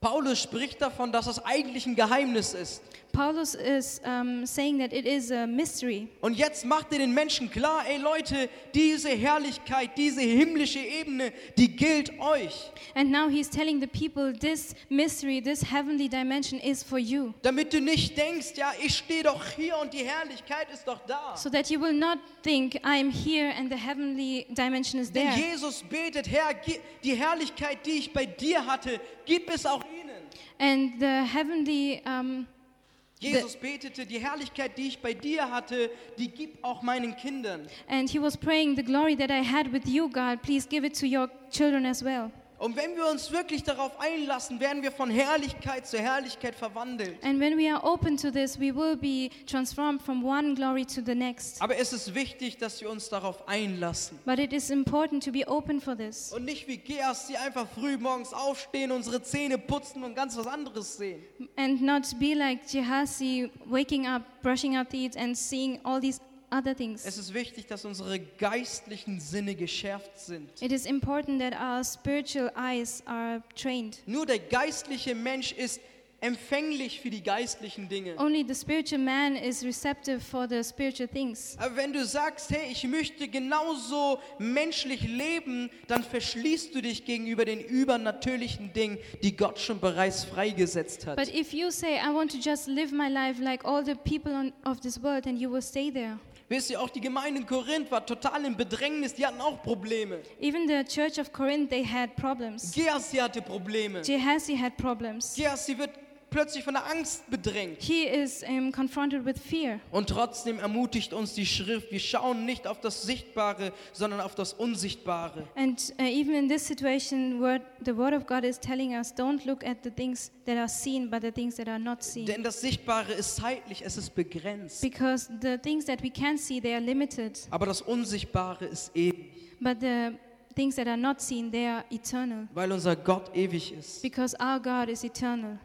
S2: Paulus spricht davon, dass das eigentlich ein Geheimnis ist.
S3: Paulus is um, saying that it is a mystery.
S2: Und jetzt macht er den Menschen klar, ey Leute, diese Herrlichkeit, diese himmlische Ebene, die gilt euch.
S3: And now he's telling the people this mystery, this heavenly dimension is for you.
S2: Damit du nicht denkst, ja, ich stehe doch hier und die Herrlichkeit ist doch da.
S3: So that you will not think, I'm here and the heavenly dimension is
S2: Denn
S3: there.
S2: Jesus betet, Herr, die Herrlichkeit, die ich bei dir hatte, gib es auch ihnen.
S3: And the heavenly, um,
S2: Jesus betete, die Herrlichkeit, die ich bei dir hatte, die gib auch meinen Kindern.
S3: and he was praying, the glory that I had with you, God, please give it to your children as well.
S2: Und wenn wir uns wirklich darauf einlassen, werden wir von Herrlichkeit zu Herrlichkeit verwandelt.
S3: And when we are open to this, we will be transformed from one glory to the next.
S2: Aber es ist wichtig, dass wir uns darauf einlassen.
S3: But it is important to be open for this.
S2: Und nicht wie Geas, die einfach früh morgens aufstehen, unsere Zähne putzen und ganz was anderes sehen.
S3: And not be like Gehazi, waking up, brushing our teeth, and seeing all these other things.
S2: Es ist wichtig, dass unsere geistlichen Sinne geschärft sind.
S3: It is important that our spiritual eyes are trained.
S2: Nur der geistliche Mensch ist empfänglich für die geistlichen Dinge.
S3: Only the spiritual man is receptive for the spiritual things.
S2: Aber wenn du sagst, hey, ich möchte genauso menschlich leben, dann verschließt du dich gegenüber den übernatürlichen Dingen, die Gott schon bereits freigesetzt hat.
S3: But if you say, I want to just live my life like all the people on, of this world, then you will stay there.
S2: Wisst ihr, auch die Gemeinde in Korinth war total im Bedrängnis, die hatten auch Probleme.
S3: Even the church of Corinth, they had problems.
S2: Gehazi hatte Probleme.
S3: Gehazi had problems.
S2: Gehazi wird plötzlich von der Angst bedrängt.
S3: He is um, confronted with fear.
S2: Und trotzdem ermutigt uns die Schrift, wir schauen nicht auf das Sichtbare, sondern auf das Unsichtbare.
S3: And uh, even in this situation, word, the Word of God is telling us don't look at the things that are seen, but the things that are not seen.
S2: Denn das Sichtbare ist zeitlich, es ist begrenzt.
S3: Because the things that we can see, they are limited.
S2: Aber das Unsichtbare ist ewig,
S3: But the things that are not seen, they are eternal.
S2: weil unser Gott ewig ist.
S3: Because our God is eternal.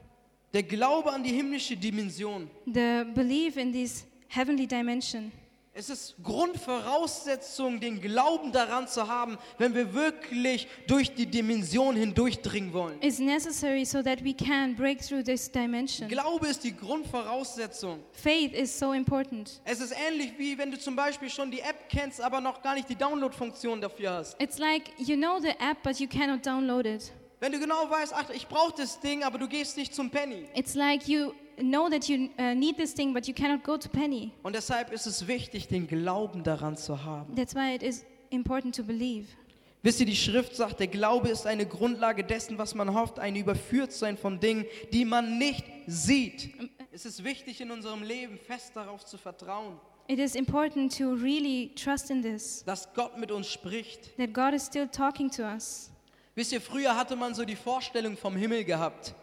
S2: Der Glaube an die himmlische Dimension,
S3: The belief in this heavenly dimension,
S2: es ist Grundvoraussetzung, den Glauben daran zu haben, wenn wir wirklich durch die Dimension hindurchdringen wollen.
S3: is necessary so that we can break through this dimension.
S2: Glaube ist die Grundvoraussetzung.
S3: Faith is so important.
S2: Es ist ähnlich wie wenn du zum Beispiel schon die App kennst, aber noch gar nicht die Download-Funktion dafür hast.
S3: It's like you know the app, but you cannot download it.
S2: Wenn du genau weißt, ach, ich brauche das Ding, aber du gehst nicht zum Penny.
S3: It's like you know that you uh, need this thing, but you cannot go to Penny.
S2: Und deshalb ist es wichtig, den Glauben daran zu haben.
S3: That's why it is important to believe.
S2: Wisst ihr, die Schrift sagt, der Glaube ist eine Grundlage dessen, was man hofft, ein Überführtsein von Dingen, die man nicht sieht. Es ist wichtig in unserem Leben fest darauf zu vertrauen,
S3: It is important to really trust in this,
S2: dass Gott mit uns spricht.
S3: that God is still talking to us.
S2: Wisst ihr, früher hatte man so die Vorstellung vom Himmel gehabt.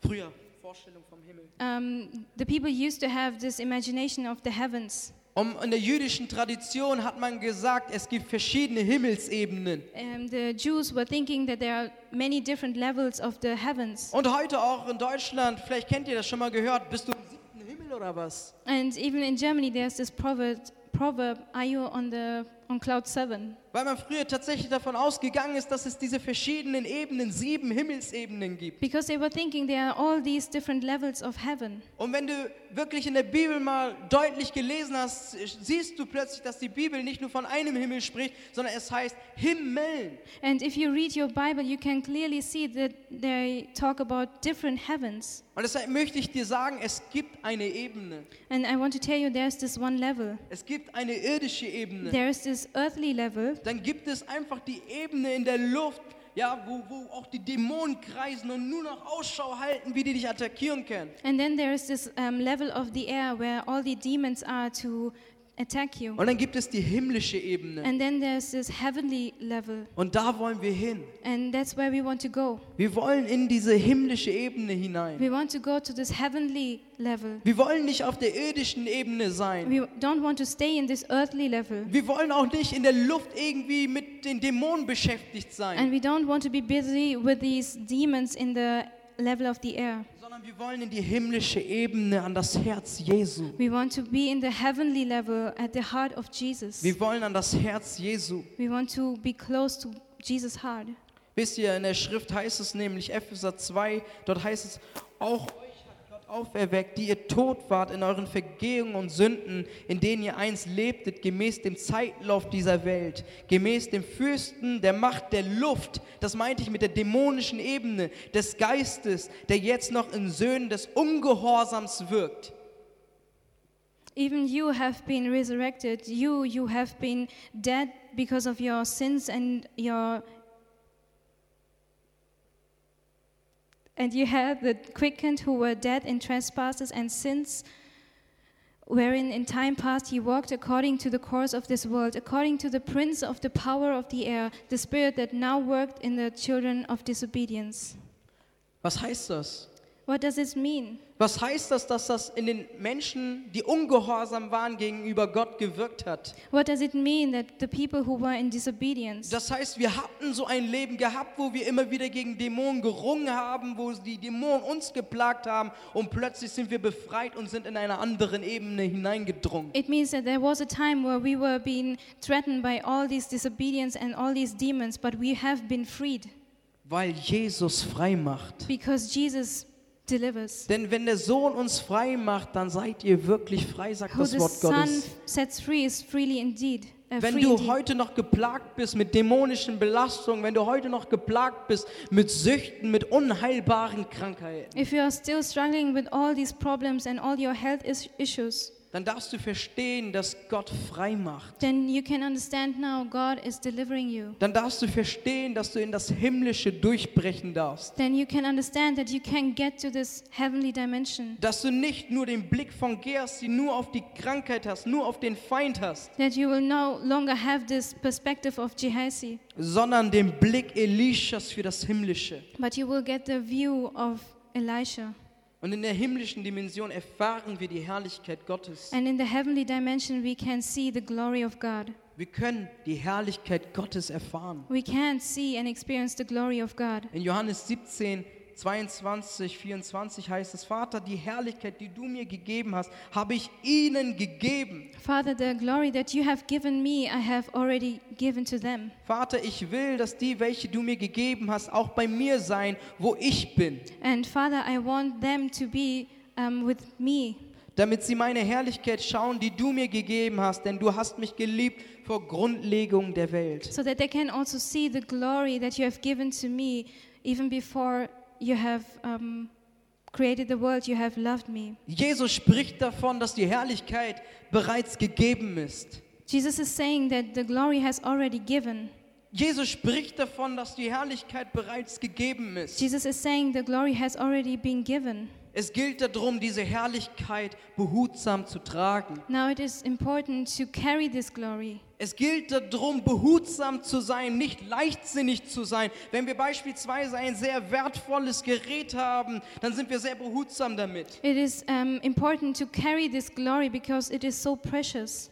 S2: Früher, Vorstellung. Vom Himmel.
S3: Um, the people used to have this imagination of the heavens.
S2: Um, in der jüdischen Tradition hat man gesagt, es gibt verschiedene Himmelsebenen.
S3: Um, the Jews were thinking that there are many different levels of the heavens.
S2: Und heute auch in Deutschland, vielleicht kennt ihr das schon mal gehört, bist du im siebten Himmel oder was?
S3: And even in Germany, there's this proverb, proverb Are you on, the, on cloud seven?
S2: Weil man früher tatsächlich davon ausgegangen ist, dass es diese verschiedenen Ebenen, sieben Himmelsebenen gibt.
S3: Because they were thinking there are all these different levels of heaven.
S2: Und wenn du wirklich in der Bibel mal deutlich gelesen hast, siehst du plötzlich, dass die Bibel nicht nur von einem Himmel spricht, sondern es heißt Himmeln.
S3: And if you read your Bible, you can clearly see that they talk about different heavens.
S2: Und deshalb möchte ich dir sagen, es gibt eine Ebene.
S3: And I want to tell you there's this one level.
S2: Es gibt eine irdische Ebene.
S3: There's this earthly level.
S2: Dann gibt es einfach die Ebene in der Luft, ja, wo, wo auch die Dämonen kreisen und nur noch Ausschau halten, wie die dich attackieren können.
S3: And then there's this um, level of the air where all the demons are to attack you.
S2: Und dann gibt es die himmlische Ebene.
S3: And then there's this heavenly level.
S2: Und da wollen wir hin.
S3: And that's where we want to go.
S2: Wir wollen in diese himmlische Ebene hinein.
S3: We want to go to this heavenly level.
S2: Wir wollen nicht auf der irdischen Ebene sein.
S3: We don't want to stay in this earthly level.
S2: Wir wollen auch nicht in der Luft irgendwie mit den Dämonen beschäftigt sein,
S3: And we don't want to be busy with these demons in the level of the air.
S2: sondern wir wollen in die himmlische Ebene an das Herz Jesu.
S3: We want to be in the heavenly level at the heart of Jesus.
S2: Wir wollen an das Herz Jesu.
S3: We want to be close to Jesus' heart.
S2: Wisst ihr, in der Schrift heißt es nämlich, Epheser 2, dort heißt es, auch auferweckt, die ihr tot wart in euren Vergehungen und Sünden, in denen ihr einst lebtet, gemäß dem Zeitlauf dieser Welt, gemäß dem Fürsten der Macht der Luft, das meinte ich mit der dämonischen Ebene des Geistes, der jetzt noch in Söhnen des Ungehorsams wirkt.
S3: Even you have been resurrected. You, you have been dead because of your sins and your. And you had the quickened who were dead in trespasses and sins, wherein in time past ye walked according to the course of this world, according to the prince of the power of the air, the spirit that now worked in the children of disobedience.
S2: Was heißt das?
S3: What does this mean?
S2: Was heißt das, dass das in den Menschen, die ungehorsam waren gegenüber Gott, gewirkt hat?
S3: What does it mean that the people who were in disobedience?
S2: Das heißt, wir hatten so ein Leben gehabt, wo wir immer wieder gegen Dämonen gerungen haben, wo die Dämonen uns geplagt haben und plötzlich sind wir befreit und sind in einer anderen Ebene hineingedrungen.
S3: It means that there was a time where we were being threatened by all these disobedience and all these demons, but we have been freed
S2: Weil Jesus frei macht.
S3: because Jesus delivers.
S2: Denn wenn der Sohn uns frei macht, dann seid ihr wirklich frei, sagt
S3: Who
S2: das
S3: the
S2: Wort
S3: Son
S2: Gottes.
S3: sets free is freely indeed. Uh,
S2: Wenn
S3: free
S2: du
S3: indeed.
S2: heute noch geplagt bist mit dämonischen Belastungen, wenn du heute noch geplagt bist mit Süchten, mit unheilbaren Krankheiten,
S3: If you are still struggling with all these problems and all your health is- issues,
S2: dann darfst du verstehen, dass Gott frei macht.
S3: then you can understand now God is delivering you.
S2: Dann darfst du verstehen, dass du in das Himmlische durchbrechen darfst.
S3: Then you can understand that you can get to this heavenly dimension.
S2: Dass du nicht nur den Blick von Gersti nur auf die Krankheit hast, nur auf den Feind hast,
S3: That you will no longer have this perspective of Gehazi,
S2: sondern den Blick Elishas für das Himmlische.
S3: but you will get the view of Elisha.
S2: Und in der himmlischen Dimension erfahren wir die Herrlichkeit Gottes.
S3: And in the heavenly dimension, we can see the glory of God.
S2: Wir können die Herrlichkeit Gottes erfahren.
S3: We can see and experience the glory of God.
S2: In Johannes 17, 22, 24 heißt es, Vater, die Herrlichkeit, die du mir gegeben hast, habe ich ihnen gegeben.
S3: Father, the glory that you have given me, I have already given to them.
S2: Vater, ich will, dass die, welche du mir gegeben hast, auch bei mir sein, wo ich bin,
S3: And Father, I want them to be um, with me,
S2: damit sie meine Herrlichkeit schauen, die du mir gegeben hast, denn du hast mich geliebt vor Grundlegung der Welt.
S3: so that they can also see the glory that you have given to me, even before you have um, created the world, you have loved me.
S2: Jesus spricht davon, dass die Herrlichkeit bereits gegeben ist.
S3: Jesus is saying that the glory has already given.
S2: Jesus spricht davon, dass die Herrlichkeit bereits gegeben ist.
S3: Jesus is saying the glory has already been given.
S2: Es gilt darum, diese Herrlichkeit behutsam zu tragen.
S3: Now it is important to carry this glory.
S2: Es gilt darum, behutsam zu sein, nicht leichtsinnig zu sein. Wenn wir beispielsweise ein sehr wertvolles Gerät haben, dann sind wir sehr behutsam damit.
S3: It is um, important to carry this glory because it is so precious.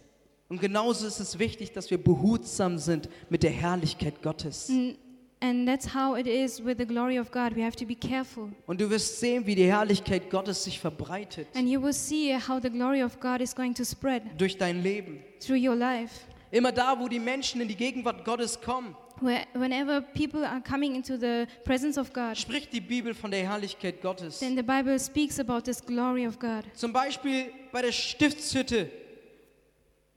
S2: Und genauso ist es wichtig, dass wir behutsam sind mit der Herrlichkeit Gottes.
S3: Mm, And that's how it is with the glory of God. We have to be careful.
S2: Und du wirst sehen, wie die Herrlichkeit Gottes sich verbreitet
S3: And you will see how the glory of God is going to spread
S2: durch dein Leben.
S3: through your life.
S2: Immer da, wo die Menschen in die Gegenwart Gottes kommen,
S3: Where, whenever people are coming into the presence of God,
S2: spricht die Bibel von der Herrlichkeit Gottes.
S3: then the Bible speaks about this glory of God.
S2: Zum Beispiel bei der Stiftshütte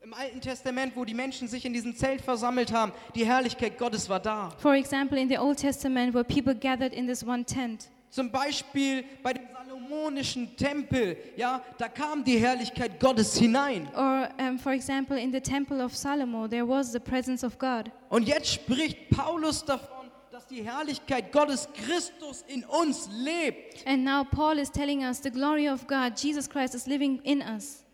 S2: im Alten Testament, wo die Menschen sich in diesem Zelt versammelt haben. Die Herrlichkeit Gottes war da.
S3: For example, in the Old Testament, where people gathered in this one tent.
S2: Zum Beispiel bei dem salomonischen Tempel, ja, da kam die Herrlichkeit Gottes hinein.
S3: Or, um, for example, in the Temple of Solomon, there was the presence of God.
S2: Und jetzt spricht Paulus davon, dass die Herrlichkeit Gottes Christus in uns lebt.
S3: And now Paul is telling us the glory of God, Jesus Christ, is living in us.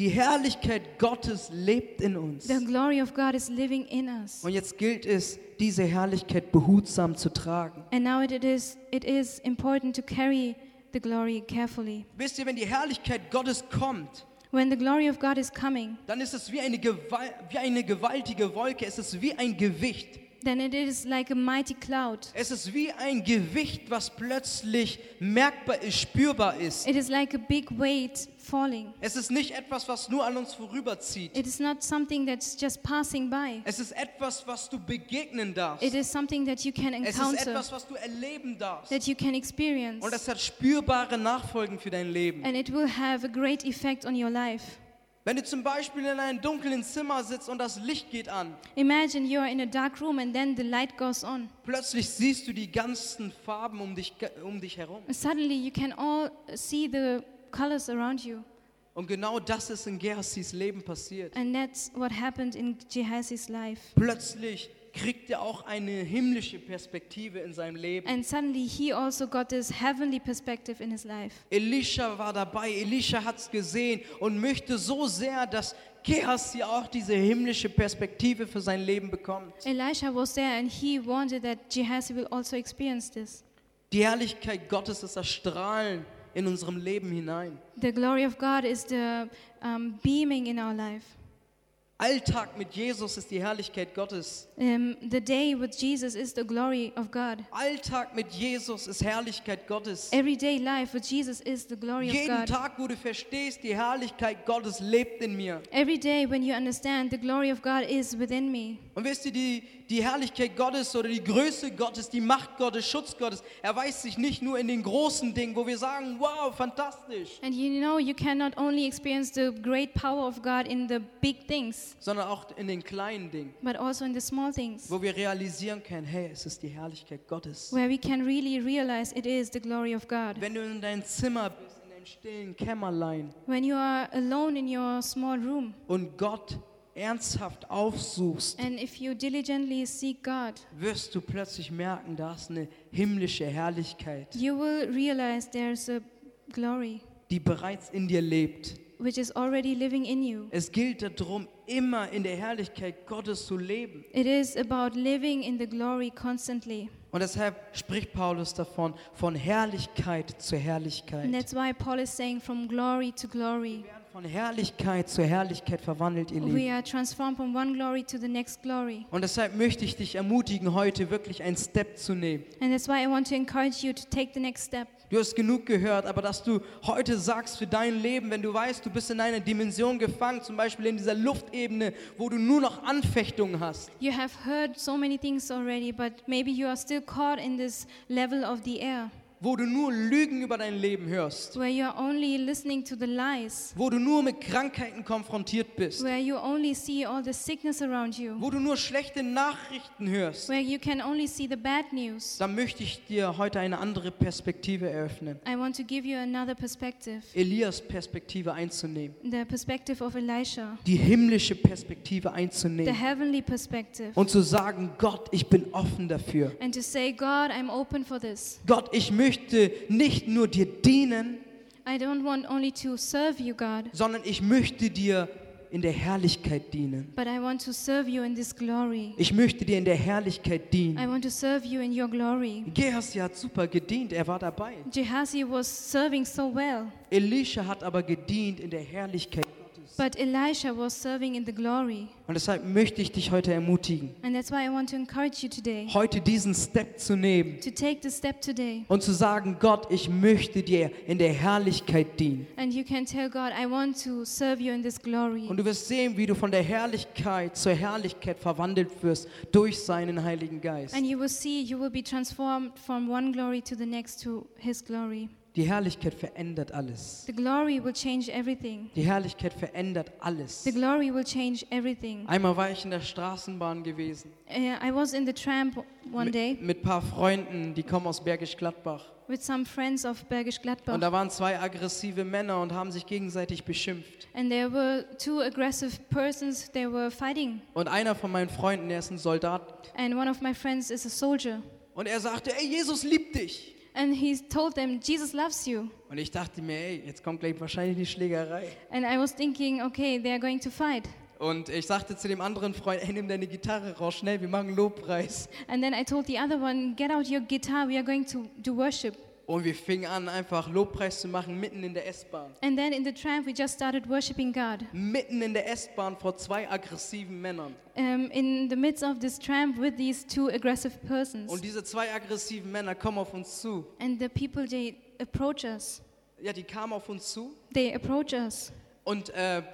S2: Die Herrlichkeit Gottes lebt in uns.
S3: The glory of God is living in us.
S2: Und jetzt gilt es, diese Herrlichkeit behutsam zu tragen.
S3: And now it is, it is important to carry the glory carefully.
S2: Wisst ihr, wenn die Herrlichkeit Gottes kommt,
S3: When the glory of God is coming,
S2: dann ist es wie eine, Gewal wie eine gewaltige Wolke, es ist wie ein Gewicht.
S3: Then it is like a mighty cloud.
S2: Es ist wie ein Gewicht, was plötzlich merkbar ist, spürbar ist.
S3: It is like a big weight falling.
S2: Es ist nicht etwas, was nur an uns vorüberzieht.
S3: It is not something that's just passing by.
S2: Es ist etwas, was du begegnen darfst.
S3: It is something that you can
S2: Es ist
S3: encounter,
S2: etwas, was du erleben darfst.
S3: that you can experience.
S2: Und es hat spürbare Nachfolgen für dein Leben.
S3: And it will have a great effect on your life.
S2: Wenn du zum Beispiel in einem dunklen Zimmer sitzt und das Licht geht an,
S3: Imagine you are in a dark room and then the light goes on.
S2: plötzlich siehst du die ganzen Farben um dich, um dich herum.
S3: And suddenly you can all see the colors around you.
S2: Und genau das ist in Gerhardis Leben passiert.
S3: And that's what happened in Gehazi's life.
S2: Plötzlich kriegt er auch eine himmlische Perspektive in seinem Leben.
S3: And suddenly he also got this heavenly perspective in his life.
S2: Elisha war dabei, Elisha hat es gesehen und möchte so sehr, dass Gehazi auch diese himmlische Perspektive für sein Leben bekommt.
S3: Elisha was there and he wanted that Gehazi will also experience this.
S2: Die Herrlichkeit Gottes ist das Strahlen in unserem Leben hinein.
S3: The glory of God is the um, beaming in our life.
S2: Alltag mit Jesus ist die Herrlichkeit Gottes.
S3: Um, the day with Jesus is the glory of God.
S2: Alltag mit Jesus ist Herrlichkeit Gottes.
S3: Everyday life with Jesus is the glory of
S2: Jeden
S3: God.
S2: Tag, wo du verstehst, die Herrlichkeit Gottes lebt in mir.
S3: Every day when you understand the glory of God is within me.
S2: Und wisst ihr, die, die Herrlichkeit Gottes oder die Größe Gottes, die Macht Gottes, Schutz Gottes, erweist sich nicht nur in den großen Dingen, wo wir sagen, wow, fantastisch,
S3: And you know you cannot only experience the great power of God in the big things,
S2: sondern auch in den kleinen Dingen,
S3: but also in the small things,
S2: wo wir realisieren können, hey, es ist die Herrlichkeit Gottes.
S3: where we can really realize it is the glory of God.
S2: Wenn du in deinem Zimmer bist, in deinem stillen Kämmerlein
S3: When you are alone in your small room,
S2: und Gott ernsthaft aufsuchst,
S3: and if you diligently seek God,
S2: wirst du plötzlich merken, da ist eine himmlische Herrlichkeit,
S3: you will realize there's a glory
S2: die bereits in dir lebt.
S3: which is already living in you.
S2: Es gilt darum, immer in der Herrlichkeit Gottes zu leben.
S3: It is about living in the glory constantly.
S2: Und deshalb spricht Paulus davon, von Herrlichkeit zu
S3: And
S2: Herrlichkeit.
S3: that's why Paul is saying from glory to glory.
S2: Von Herrlichkeit zu Herrlichkeit verwandelt, ihr
S3: We
S2: Lieben.
S3: are transformed from one glory to the next glory.
S2: Und deshalb möchte ich dich ermutigen, heute wirklich einen Step zu nehmen.
S3: And that's why I want to encourage you to take the next step.
S2: Du hast genug gehört, aber dass du heute sagst für dein Leben, wenn du weißt, du bist in einer Dimension gefangen, zum Beispiel in dieser Luftebene, wo du nur noch Anfechtungen hast,
S3: You have heard so many things already, but maybe you are still caught in this level of the air
S2: wo du nur Lügen über dein Leben hörst,
S3: where you are only listening to the lies,
S2: wo du nur mit Krankheiten konfrontiert bist,
S3: where you only see all the sickness around you,
S2: wo du nur schlechte Nachrichten hörst.
S3: where you can only see the bad news.
S2: Da möchte ich dir heute eine andere Perspektive eröffnen.
S3: I want to give you another perspective
S2: Elias Perspektive einzunehmen,
S3: the perspective of Elisha,
S2: die himmlische Perspektive
S3: the
S2: einzunehmen
S3: heavenly perspective,
S2: und zu sagen, Gott, ich bin offen dafür.
S3: and to say, God, I'm open for this.
S2: Gott, ich möchte nicht nur dir dienen,
S3: I don't want only to serve you, God,
S2: sondern ich möchte dir in der Herrlichkeit dienen.
S3: but I want to serve you in this glory.
S2: Ich möchte dir in der Herrlichkeit
S3: I
S2: dienen.
S3: want to serve you in your glory.
S2: Gehasi hat super gedient, er war dabei.
S3: Gehazi was serving so well,
S2: Elisha hat aber gedient in der Herrlichkeit.
S3: But Elisha was serving in the glory.
S2: Und deshalb möchte ich dich heute ermutigen,
S3: And that's why I want to encourage you today
S2: heute diesen Step zu nehmen
S3: to take the step today.
S2: und zu sagen, Gott, ich möchte dir in der Herrlichkeit dienen.
S3: And you can tell God, I want to serve you in this glory.
S2: Und du wirst sehen, wie du von der Herrlichkeit zur Herrlichkeit verwandelt wirst durch seinen Heiligen Geist.
S3: And you will see, you will be transformed from one glory to the next to His glory.
S2: Die Herrlichkeit verändert alles.
S3: The glory will change everything.
S2: Die Herrlichkeit verändert alles.
S3: The glory will change everything.
S2: Einmal war ich in der Straßenbahn gewesen
S3: Uh, I was in the tram one day
S2: mit, mit ein paar Freunden, die kommen aus Bergisch Gladbach.
S3: with some friends of Bergisch
S2: Und
S3: Gladbach.
S2: da waren zwei aggressive Männer und haben sich gegenseitig beschimpft.
S3: And there were two aggressive persons, they were fighting.
S2: Und einer von meinen Freunden, der ist ein Soldat,
S3: And one of my friends is a soldier.
S2: und er sagte, ey, Jesus liebt dich.
S3: And he told them, Jesus loves you.
S2: Und ich dachte mir, ey, jetzt kommt gleich wahrscheinlich die Schlägerei.
S3: And I was thinking, okay, they are going to fight.
S2: Und ich sagte zu dem anderen Freund, ey, nimm deine Gitarre raus, schnell, wir machen Lobpreis.
S3: And then I told the other one, get out your guitar, we are going to do worship.
S2: Und wir fingen an, einfach Lobpreis zu machen, mitten in der S-Bahn.
S3: And then in the tram, we just started worshiping God.
S2: Mitten in der S-Bahn vor zwei aggressiven Männern.
S3: Um, in the midst of this tram with these two aggressive persons.
S2: Und diese zwei aggressiven Männer kommen auf uns zu.
S3: And the people, they approach us.
S2: Ja, die kamen auf uns zu.
S3: They approach us.
S2: Und äh,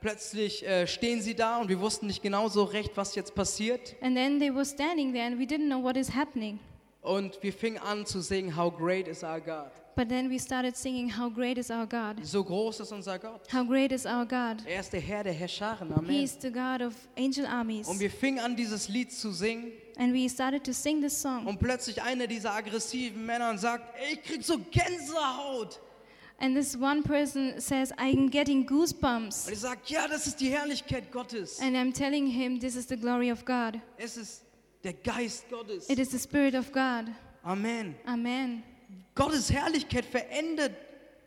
S2: plötzlich äh, stehen sie da und wir wussten nicht genau so recht, was jetzt passiert.
S3: And then they were standing there and we didn't know what is happening.
S2: Und wir fingen an zu singen, How great is our God.
S3: But then we started singing, How great is our God!
S2: So groß ist unser Gott.
S3: How great is our God!
S2: Er ist der Herr der Herrscharen.
S3: He
S2: Amen.
S3: is the God of angel armies.
S2: Und wir fingen an, dieses Lied zu singen.
S3: And we started to sing this song.
S2: Und plötzlich einer dieser aggressiven Männer sagt, ey, ich krieg so Gänsehaut.
S3: And this one person says, I'm getting goosebumps.
S2: Und ich sage, ja, das ist die Herrlichkeit Gottes.
S3: And I'm telling him, This is the glory of God.
S2: Es ist der Geist Gottes.
S3: It is the Spirit of God.
S2: Amen.
S3: Amen.
S2: Gottes Herrlichkeit verändert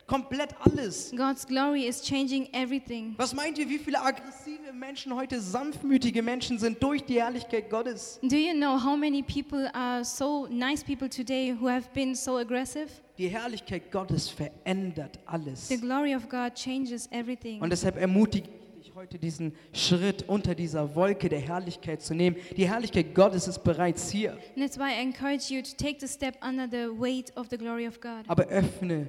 S2: komplett alles.
S3: God's glory is changing everything.
S2: Was meint ihr, wie viele aggressive Menschen heute sanftmütige Menschen sind durch die Herrlichkeit Gottes?
S3: Do you know how many people are so nice people today who have been so aggressive?
S2: Die Herrlichkeit Gottes verändert alles.
S3: The glory of God changes everything.
S2: Und deshalb dich heute diesen Schritt unter dieser Wolke der Herrlichkeit zu nehmen. Die Herrlichkeit Gottes ist bereits hier.
S3: And that's why I encourage you to take the step under the weight of the glory of God.
S2: Aber öffne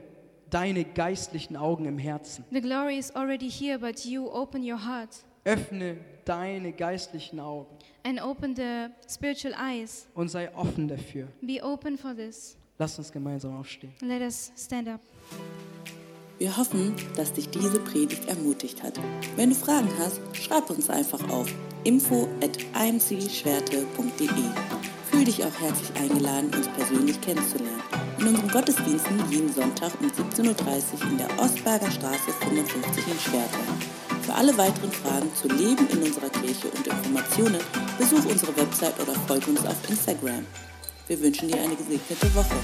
S2: deine geistlichen Augen im Herzen.
S3: The glory is already here, but you open your heart
S2: Öffne deine geistlichen Augen
S3: and open the spiritual eyes.
S2: und sei offen dafür.
S3: Be open for this.
S2: Lass uns gemeinsam aufstehen.
S3: Let us stand up.
S1: Wir hoffen, dass dich diese Predigt ermutigt hat. Wenn du Fragen hast, schreib uns einfach auf info at imcschwerte.de. Fühl dich auch herzlich eingeladen, uns persönlich kennenzulernen. In unseren Gottesdiensten jeden Sonntag um 17.30 Uhr in der Ostberger Straße 55 in Schwerte. Für alle weiteren Fragen zu Leben in unserer Kirche und Informationen besuch unsere Website oder folge uns auf Instagram. Wir wünschen dir eine gesegnete Woche.